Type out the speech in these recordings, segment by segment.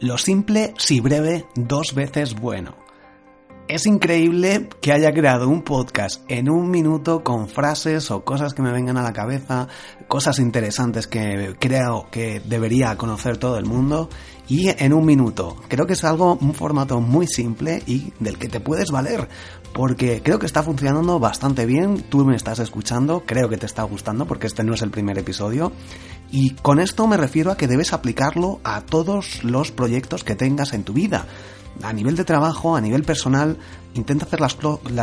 Lo simple, si breve, dos veces bueno. Es increíble que haya creado un podcast en un minuto con frases o cosas que me vengan a la cabeza, cosas interesantes que creo que debería conocer todo el mundo y en un minuto. Creo que es algo, un formato muy simple y del que te puedes valer porque creo que está funcionando bastante bien. Tú me estás escuchando, creo que te está gustando porque este no es el primer episodio. Y con esto me refiero a que debes aplicarlo a todos los proyectos que tengas en tu vida a nivel de trabajo, a nivel personal, intenta hacer las,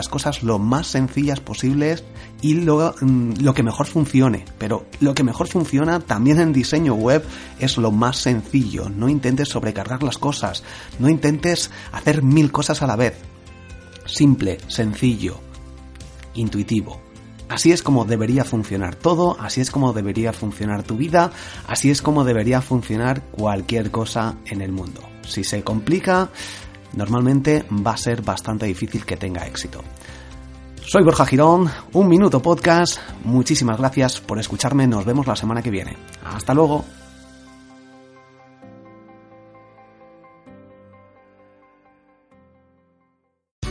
cosas lo más sencillas posibles y lo, mm, lo, que mejor funcione. Pero lo que mejor funciona también en diseño web es lo más sencillo. No intentes sobrecargar las cosas, no intentes hacer mil cosas a la vez. Simple, sencillo, intuitivo. Así es como debería funcionar todo, así es como debería funcionar tu vida, así es como debería funcionar cualquier cosa en el mundo. Si se complica, normalmente va a ser bastante difícil que tenga éxito. Soy Borja Girón, un minuto podcast, muchísimas gracias por escucharme, nos vemos la semana que viene. Hasta luego.